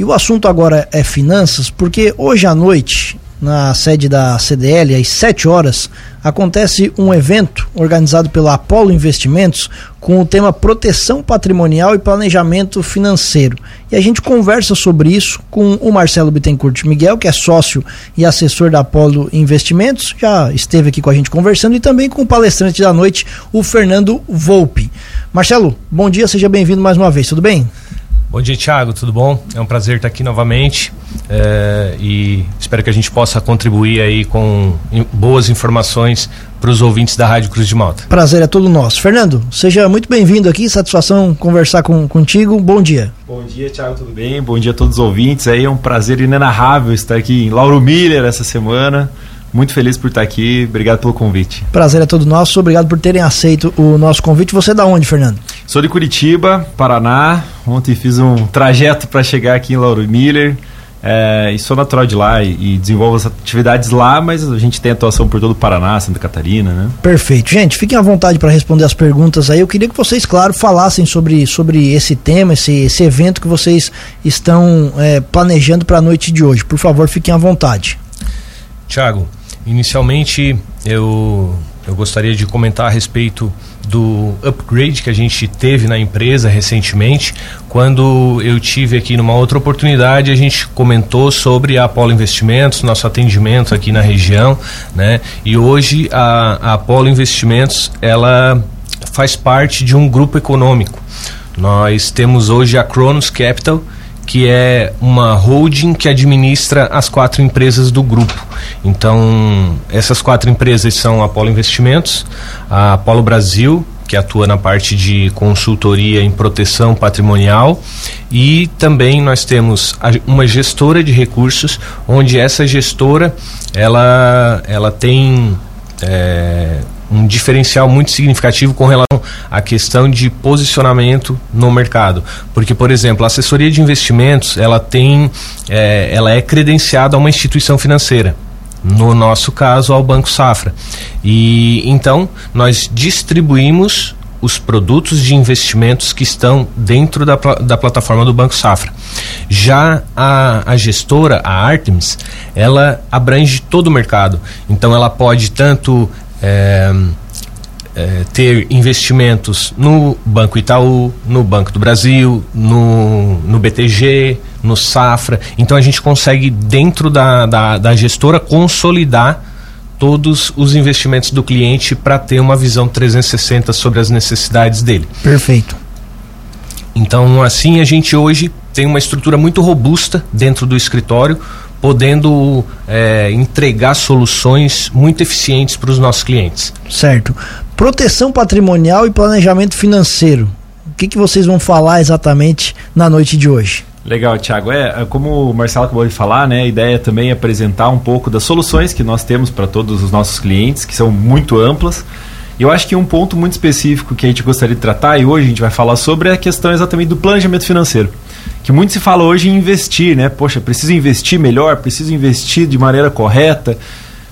E o assunto agora é finanças, porque hoje à noite na sede da CDL, às 7 horas, acontece um evento organizado pela Apollo Investimentos com o tema Proteção Patrimonial e Planejamento Financeiro. E a gente conversa sobre isso com o Marcelo Bittencourt Miguel, que é sócio e assessor da Apollo Investimentos, já esteve aqui com a gente conversando, e também com o palestrante da noite, o Fernando Volpe. Marcelo, bom dia, seja bem-vindo mais uma vez, tudo bem? Bom dia, Thiago, tudo bom? É um prazer estar aqui novamente é, e espero que a gente possa contribuir aí com boas informações para os ouvintes da Rádio Cruz de Malta. Prazer é todo nosso. Fernando, seja muito bem-vindo aqui, satisfação conversar com, contigo. Bom dia. Bom dia, Thiago, tudo bem? Bom dia a todos os ouvintes. Aí é um prazer inenarrável estar aqui em Lauro Miller essa semana. Muito feliz por estar aqui. Obrigado pelo convite. Prazer é todo nosso. Obrigado por terem aceito o nosso convite. Você é da onde, Fernando? Sou de Curitiba, Paraná. Ontem fiz um trajeto para chegar aqui em Lauro Miller. É, e sou natural de lá e, e, desenvolvo as atividades lá, mas a gente tem atuação por todo o Paraná, Santa Catarina, né? Perfeito. Gente, fiquem à vontade para responder as perguntas aí. Eu queria que vocês, claro, falassem sobre, sobre esse tema, esse, esse evento que vocês estão é, planejando para a noite de hoje. Por favor, fiquem à vontade. Tiago, Inicialmente, eu, eu gostaria de comentar a respeito do upgrade que a gente teve na empresa recentemente. Quando eu tive aqui numa outra oportunidade, a gente comentou sobre a Apollo Investimentos, nosso atendimento aqui na região, né? E hoje a, a Investimentos, ela faz parte de um grupo econômico. Nós temos hoje a Cronos Capital, que é uma holding que administra as quatro empresas do grupo. Então, essas quatro empresas são a Apolo Investimentos, a Apolo Brasil, que atua na parte de consultoria em proteção patrimonial e também nós temos uma gestora de recursos onde essa gestora ela ela tem é, um diferencial muito significativo com relação à questão de posicionamento no mercado. Porque, por exemplo, a assessoria de investimentos ela tem, é, ela é credenciada a uma instituição financeira. No nosso caso, ao Banco Safra. E então nós distribuímos os produtos de investimentos que estão dentro da, da plataforma do Banco Safra. Já a, a gestora, a Artemis, ela abrange todo o mercado. Então ela pode tanto é, é, ter investimentos no Banco Itaú, no Banco do Brasil, no, no BTG, no Safra. Então a gente consegue, dentro da, da, da gestora, consolidar todos os investimentos do cliente para ter uma visão 360 sobre as necessidades dele. Perfeito. Então, assim, a gente hoje tem uma estrutura muito robusta dentro do escritório, podendo é, entregar soluções muito eficientes para os nossos clientes. Certo. Proteção patrimonial e planejamento financeiro. O que, que vocês vão falar exatamente na noite de hoje? Legal, Thiago. É, é como o Marcelo acabou de falar, né? A ideia também é apresentar um pouco das soluções que nós temos para todos os nossos clientes, que são muito amplas. E eu acho que um ponto muito específico que a gente gostaria de tratar, e hoje a gente vai falar sobre, é a questão exatamente do planejamento financeiro que muito se fala hoje em investir, né? Poxa, preciso investir melhor, preciso investir de maneira correta.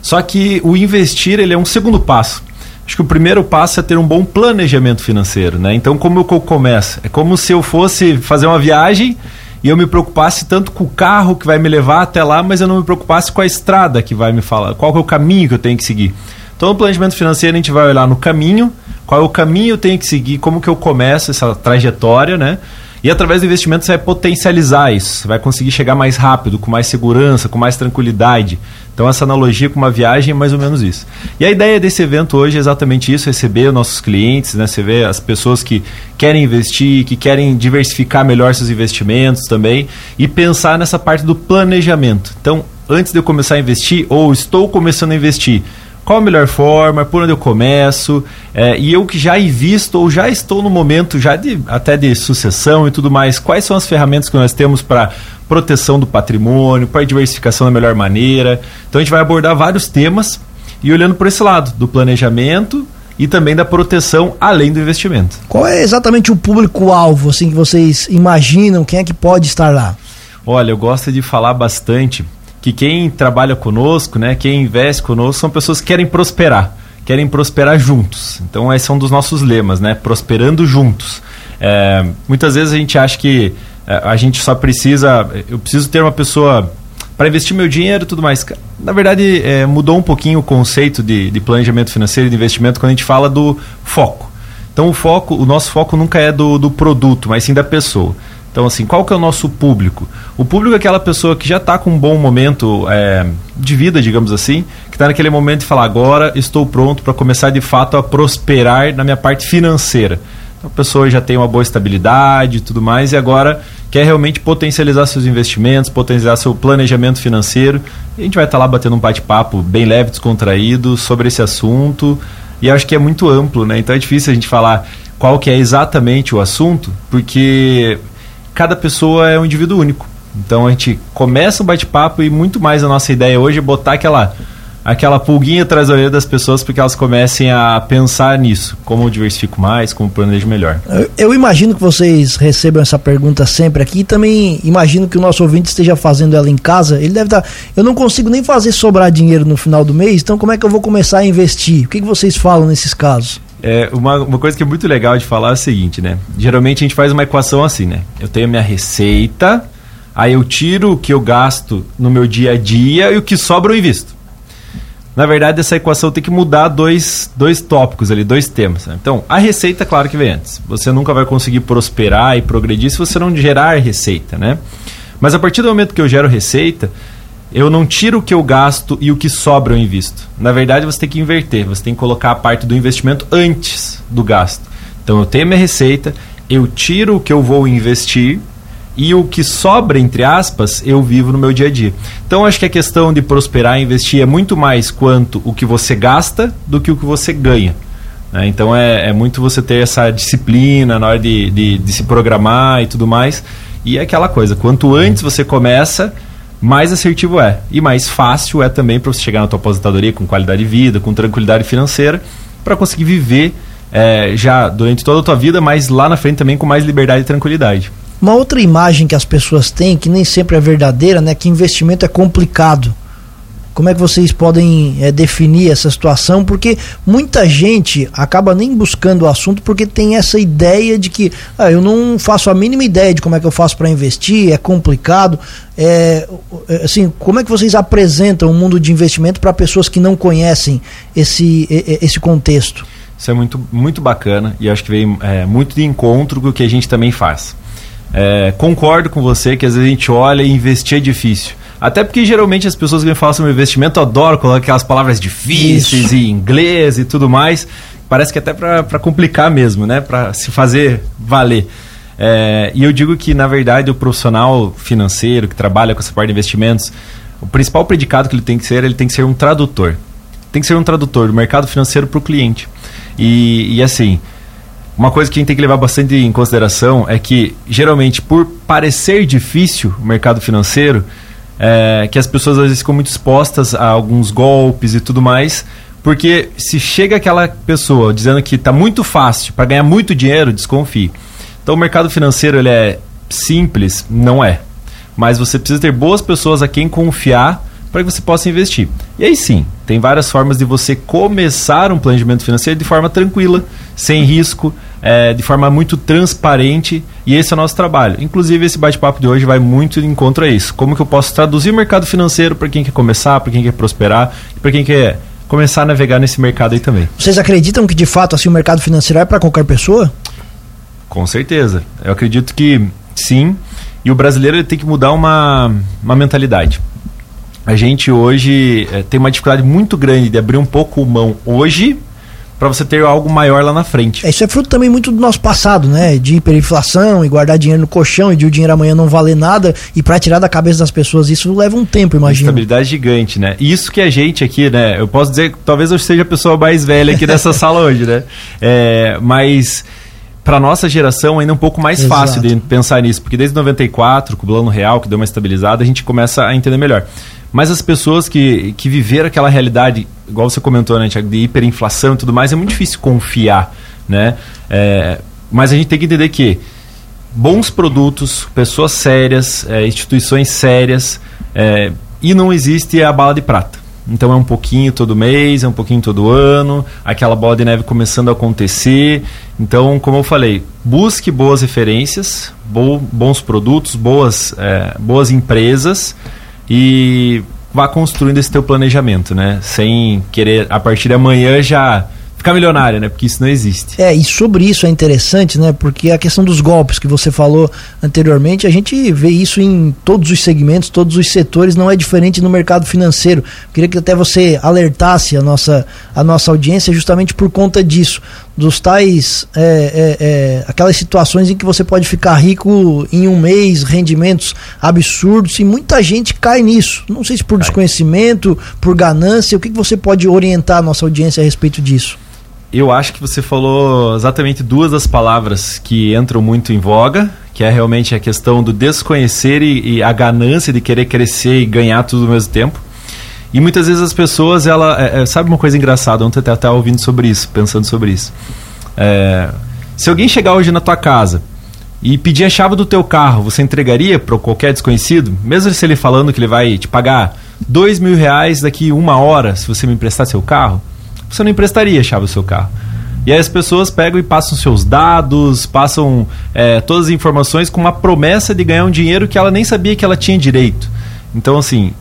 Só que o investir ele é um segundo passo. Acho que o primeiro passo é ter um bom planejamento financeiro, né? Então, como eu começo? É como se eu fosse fazer uma viagem e eu me preocupasse tanto com o carro que vai me levar até lá, mas eu não me preocupasse com a estrada que vai me falar, qual é o caminho que eu tenho que seguir. Então, no planejamento financeiro, a gente vai olhar no caminho, qual é o caminho que eu tenho que seguir, como que eu começo essa trajetória, né? E através do investimento você vai potencializar isso, vai conseguir chegar mais rápido, com mais segurança, com mais tranquilidade. Então essa analogia com uma viagem é mais ou menos isso. E a ideia desse evento hoje é exatamente isso, receber os nossos clientes, né? Você vê as pessoas que querem investir, que querem diversificar melhor seus investimentos também e pensar nessa parte do planejamento. Então, antes de eu começar a investir ou estou começando a investir, qual a melhor forma, por onde eu começo, é, e eu que já invisto ou já estou no momento já de até de sucessão e tudo mais, quais são as ferramentas que nós temos para proteção do patrimônio, para diversificação da melhor maneira. Então a gente vai abordar vários temas e olhando por esse lado, do planejamento e também da proteção além do investimento. Qual é exatamente o público-alvo assim que vocês imaginam, quem é que pode estar lá? Olha, eu gosto de falar bastante que quem trabalha conosco, né, quem investe conosco, são pessoas que querem prosperar, querem prosperar juntos. Então, esse é um dos nossos lemas, né? Prosperando juntos. É, muitas vezes a gente acha que é, a gente só precisa. Eu preciso ter uma pessoa para investir meu dinheiro e tudo mais. Na verdade, é, mudou um pouquinho o conceito de, de planejamento financeiro e de investimento quando a gente fala do foco. Então, o foco, o nosso foco nunca é do, do produto, mas sim da pessoa. Então, assim, qual que é o nosso público? O público é aquela pessoa que já está com um bom momento é, de vida, digamos assim, que está naquele momento de falar, agora estou pronto para começar de fato a prosperar na minha parte financeira. Então, a pessoa já tem uma boa estabilidade e tudo mais, e agora quer realmente potencializar seus investimentos, potencializar seu planejamento financeiro. E a gente vai estar tá lá batendo um bate-papo bem leve, descontraído sobre esse assunto. E acho que é muito amplo, né? Então é difícil a gente falar qual que é exatamente o assunto, porque cada pessoa é um indivíduo único. Então a gente começa o bate-papo e muito mais a nossa ideia hoje é botar aquela aquela pulguinha atrás da orelha das pessoas porque elas comecem a pensar nisso, como eu diversifico mais, como planejo melhor. Eu, imagino que vocês recebam essa pergunta sempre aqui e também imagino que o nosso ouvinte esteja fazendo ela em casa. Ele deve estar. Tá, eu não consigo nem fazer sobrar dinheiro no final do mês, então como é que eu vou começar a investir? O que, que vocês falam nesses casos? É, uma, uma coisa que é muito legal de falar é o seguinte, né? Geralmente a gente faz uma equação assim, né? Eu tenho a minha receita, aí eu tiro o que eu gasto no meu dia a dia e o que sobra eu invisto. Na verdade, essa equação tem que mudar dois, dois tópicos ali, dois temas. Né? Então, a receita, claro que vem antes. Você nunca vai conseguir prosperar e progredir se você não gerar receita, né? Mas a partir do momento que eu gero receita, eu não tiro o que eu gasto e o que sobra eu invisto. Na verdade, você tem que inverter. Você tem que colocar a parte do investimento antes do gasto. Então, eu tenho minha receita, eu tiro o que eu vou investir e o que sobra, entre aspas, eu vivo no meu dia a dia. Então, acho que a questão de prosperar e investir é muito mais quanto o que você gasta do que o que você ganha. Né? Então, é, é, muito você ter essa disciplina na hora de, de, de se programar e tudo mais. E é aquela coisa, quanto antes você começa, mais assertivo é. E mais fácil é também para você chegar na tua aposentadoria com qualidade de vida, com tranquilidade financeira, para conseguir viver é, já durante toda a tua vida, mas lá na frente também com mais liberdade e tranquilidade. Uma outra imagem que as pessoas têm, que nem sempre é verdadeira, né? Que investimento é complicado. Como é que vocês podem é, definir essa situação? Porque muita gente acaba nem buscando o assunto porque tem essa ideia de que ah, eu não faço a mínima ideia de como é que eu faço para investir, é complicado. É, assim, como é que vocês apresentam o mundo de investimento para pessoas que não conhecem esse, esse contexto? Isso é muito, muito bacana e acho que vem é, muito de encontro com o que a gente também faz. É, concordo com você que às vezes a gente olha e investir é difícil. Até porque geralmente as pessoas que me falam sobre investimento adoram colocar aquelas palavras difíceis Isso. e inglês e tudo mais. Parece que até para complicar mesmo, né? Para se fazer valer. É, e eu digo que, na verdade, o profissional financeiro que trabalha com essa parte de investimentos, o principal predicado que ele tem que ser, ele tem que ser um tradutor. Tem que ser um tradutor do mercado financeiro para o cliente. E, e assim, uma coisa que a gente tem que levar bastante em consideração é que, geralmente, por parecer difícil o mercado financeiro, é, que as pessoas às vezes ficam muito expostas a alguns golpes e tudo mais, porque se chega aquela pessoa dizendo que está muito fácil para ganhar muito dinheiro, desconfie. Então, o mercado financeiro ele é simples? Não é. Mas você precisa ter boas pessoas a quem confiar para que você possa investir. E aí sim, tem várias formas de você começar um planejamento financeiro de forma tranquila, sem risco, é, de forma muito transparente, e esse é o nosso trabalho. Inclusive, esse bate-papo de hoje vai muito em encontro a isso. Como que eu posso traduzir o mercado financeiro para quem quer começar, para quem quer prosperar, para quem quer começar a navegar nesse mercado aí também. Vocês acreditam que de fato assim o mercado financeiro é para qualquer pessoa? Com certeza. Eu acredito que sim. E o brasileiro tem que mudar uma, uma mentalidade a gente hoje é, tem uma dificuldade muito grande de abrir um pouco mão hoje para você ter algo maior lá na frente. É, isso é fruto também muito do nosso passado, né? De hiperinflação e guardar dinheiro no colchão e de o dinheiro amanhã não valer nada e para tirar da cabeça das pessoas isso leva um tempo, imagina. Estabilidade gigante, né? Isso que a gente aqui, né? Eu posso dizer que talvez eu seja a pessoa mais velha aqui dessa sala hoje, né? É, mas para nossa geração ainda é um pouco mais Exato. fácil de pensar nisso, porque desde 94, com o plano real que deu uma estabilizada, a gente começa a entender melhor. Mas as pessoas que, que viveram aquela realidade, igual você comentou, né, de hiperinflação e tudo mais, é muito difícil confiar, né? É, mas a gente tem que entender que bons produtos, pessoas sérias, é, instituições sérias, é, e não existe a bala de prata. então é um pouquinho todo mês, é um pouquinho todo ano, aquela bola de neve começando a acontecer. Então, como eu falei, busque boas referências, bo bons produtos, boas, é, boas empresas e vá construindo esse teu planejamento, né? Sem querer a partir de amanhã já ficar milionário, né? Porque isso não existe. É, e sobre isso é interessante, né? Porque a questão dos golpes que você falou anteriormente, a gente vê isso em todos os segmentos, todos os setores, não é diferente no mercado financeiro. Queria que até você alertasse a nossa, a nossa audiência justamente por conta disso. Dos tais, é, é, é, aquelas situações em que você pode ficar rico em um mês, rendimentos absurdos, e muita gente cai nisso. Não sei se por cai. desconhecimento, por ganância, o que, que você pode orientar a nossa audiência a respeito disso? eu acho que você falou exatamente duas das palavras que entram muito em voga, que é realmente a questão do desconhecer e, e a ganância de querer crescer e ganhar tudo ao mesmo tempo. E muitas vezes as pessoas, ela é, é sabe uma coisa engraçada, ontem até estava ouvindo sobre isso, pensando sobre isso. É, se alguém chegar hoje na tua casa e pedir a chave do teu carro, você entregaria para qualquer desconhecido, mesmo se ele falando que ele vai te pagar dois mil reais daqui uma hora se você me emprestar seu carro? você não emprestaria a chave do seu carro. E aí as pessoas pegam e passam seus dados, passam é, todas as informações com uma promessa de ganhar um dinheiro que ela nem sabia que ela tinha direito. Então, assim,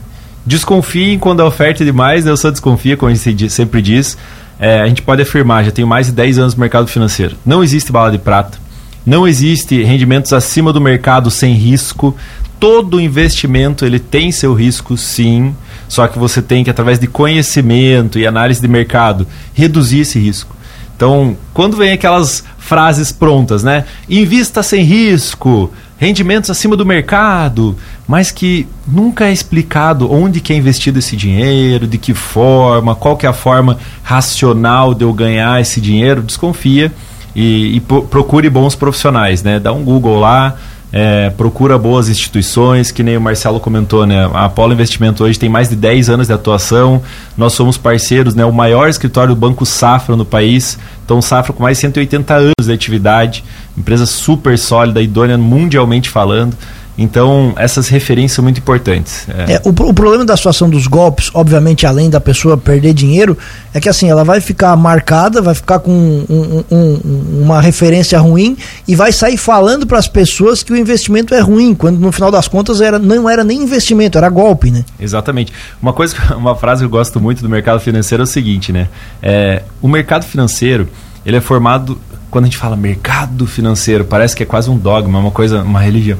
desconfiem quando a oferta é demais, né? eu só desconfio, como a gente sempre diz. É, a gente pode afirmar, já tenho mais de 10 anos no mercado financeiro. Não existe bala de prata. Não existe rendimentos acima do mercado sem risco. Todo investimento ele tem seu risco, sim. Só que você tem que, através de conhecimento e análise de mercado, reduzir esse risco. Então, quando vem aquelas frases prontas, né? Invista sem risco, rendimentos acima do mercado, mas que nunca é explicado onde que é investido esse dinheiro, de que forma, qual que é a forma racional de eu ganhar esse dinheiro, desconfia e, e procure bons profissionais, né? Dá um Google lá, é, procura boas instituições, que nem o Marcelo comentou, né? A Apolo Investimento hoje tem mais de 10 anos de atuação, nós somos parceiros, né? O maior escritório do Banco Safra no país, então Safra com mais de 180 anos de atividade, empresa super sólida, idônea mundialmente falando. Então, essas referências são muito importantes. É. É, o, o, problema da situação dos golpes, obviamente, além da pessoa perder dinheiro, é que assim, ela vai ficar marcada, vai ficar com um, um, uma referência ruim e vai sair falando para as pessoas que o investimento é ruim, quando no final das contas era, não era nem investimento, era golpe, né? Exatamente. Uma coisa, uma frase que eu gosto muito do mercado financeiro é o seguinte, né? É, o mercado financeiro, ele é formado quando a gente fala mercado financeiro, parece que é quase um dogma, uma coisa, uma religião.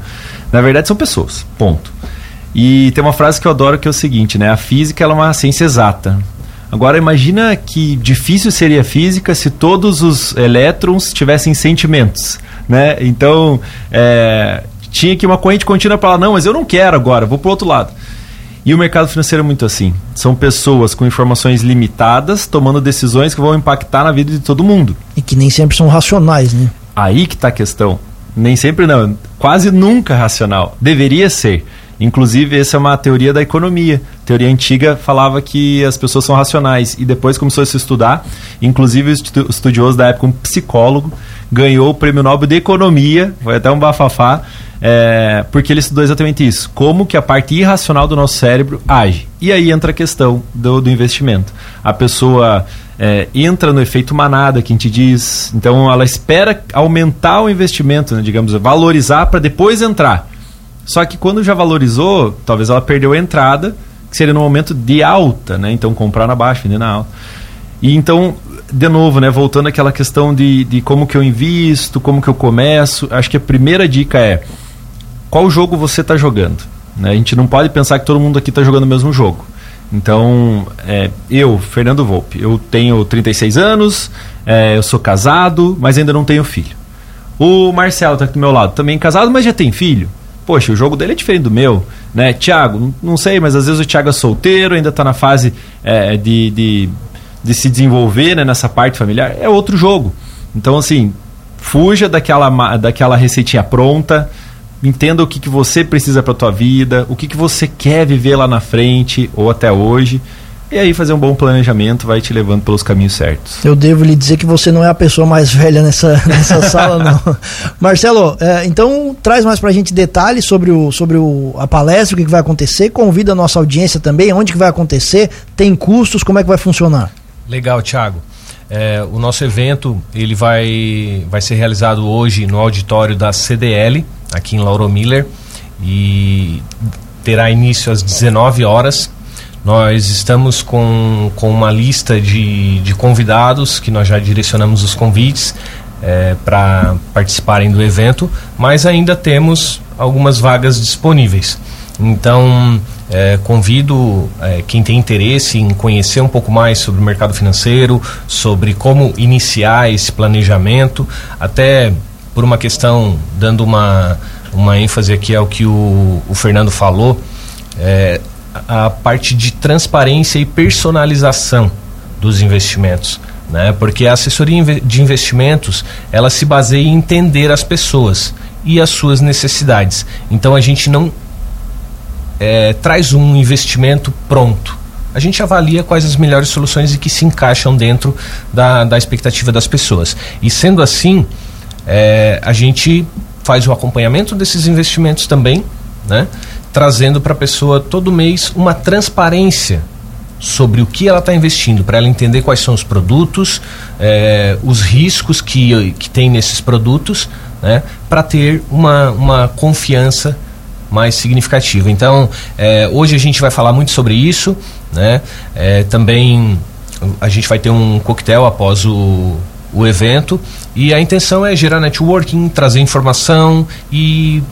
Na verdade, são pessoas. Ponto. E tem uma frase que eu adoro que é o seguinte, né? A física é uma ciência exata. Agora imagina que difícil seria a física se todos os elétrons tivessem sentimentos, né? Então é, tinha que uma corrente contínua para falar não, mas eu não quero agora, vou para outro lado. E o mercado financeiro é muito assim. São pessoas com informações limitadas tomando decisões que vão impactar na vida de todo mundo. E que nem sempre são racionais, né? Aí que está a questão. Nem sempre não, quase nunca racional. Deveria ser. Inclusive, essa é uma teoria da economia. A teoria antiga falava que as pessoas são racionais e depois começou a se estudar. Inclusive, o estudioso da época, um psicólogo, ganhou o prêmio Nobel de Economia, foi até um bafafá, é, porque ele estudou exatamente isso. Como que a parte irracional do nosso cérebro age. E aí entra a questão do, do investimento. A pessoa é, entra no efeito manada que a gente diz. Então ela espera aumentar o investimento, né, digamos, valorizar para depois entrar. Só que quando já valorizou, talvez ela perdeu a entrada, que seria no momento de alta, né? Então comprar na baixa, vender na alta. E então, de novo, né, voltando àquela questão de, de como que eu invisto, como que eu começo, acho que a primeira dica é qual jogo você está jogando. Né? A gente não pode pensar que todo mundo aqui está jogando o mesmo jogo. Então, é, eu, Fernando Volpe, eu tenho 36 anos, é, eu sou casado, mas ainda não tenho filho. O Marcelo está aqui do meu lado, também casado, mas já tem filho. Poxa, o jogo dele é diferente do meu, né? Tiago, não sei, mas às vezes o Tiago é solteiro, ainda está na fase é, de, de, de, se desenvolver né, nessa parte familiar. É outro jogo. Então, assim, fuja daquela, daquela receitinha pronta, entenda o que, que você precisa para tua vida, o que, que você quer viver lá na frente ou até hoje. E aí fazer um bom planejamento vai te levando pelos caminhos certos. Eu devo lhe dizer que você não é a pessoa mais velha nessa, nessa sala, não. Marcelo, é, então traz mais pra gente detalhes sobre, o, sobre o, a palestra, o que, que vai acontecer, convida a nossa audiência também, onde que vai acontecer, tem custos, como é que vai funcionar? Legal, Thiago. É, o nosso evento ele vai, vai ser realizado hoje no auditório da CDL, aqui em Lauro Miller, e terá início às 19 horas. Nós estamos com, com uma lista de, de convidados que nós já direcionamos os convites é, para participarem do evento, mas ainda temos algumas vagas disponíveis. Então, é, convido é, quem tem interesse em conhecer um pouco mais sobre o mercado financeiro, sobre como iniciar esse planejamento, até por uma questão, dando uma, uma ênfase aqui ao que o, o Fernando falou, é, a parte de transparência e personalização dos investimentos. Né? Porque a assessoria de investimentos ela se baseia em entender as pessoas e as suas necessidades. Então a gente não é, traz um investimento pronto. A gente avalia quais as melhores soluções e que se encaixam dentro da, da expectativa das pessoas. E sendo assim, é, a gente faz o acompanhamento desses investimentos também, né? Trazendo para a pessoa todo mês uma transparência sobre o que ela está investindo, para ela entender quais são os produtos, é, os riscos que, que tem nesses produtos, né, para ter uma, uma confiança mais significativa. Então, é, hoje a gente vai falar muito sobre isso, né, é, também a gente vai ter um coquetel após o, o evento e a intenção é gerar networking, trazer informação e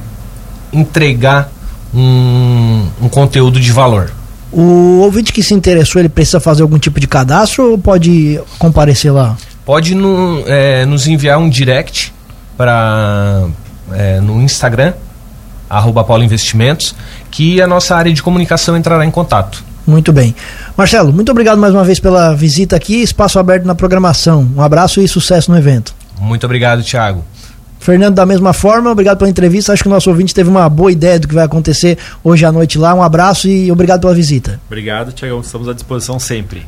entregar um, um conteúdo de valor. O ouvinte que se interessou, ele precisa fazer algum tipo de cadastro ou pode comparecer lá? Pode no, é, nos enviar um direct para é, no Instagram, arroba Paulo Investimentos, que a nossa área de comunicação entrará em contato. Muito bem. Marcelo, muito obrigado mais uma vez pela visita aqui, espaço aberto na programação. Um abraço e sucesso no evento. Muito obrigado, Thiago. Fernando, da mesma forma, obrigado pela entrevista. Acho que o nosso ouvinte teve uma boa ideia do que vai acontecer hoje à noite lá. Um abraço e obrigado pela visita. Obrigado, Tiagão. Estamos à disposição sempre.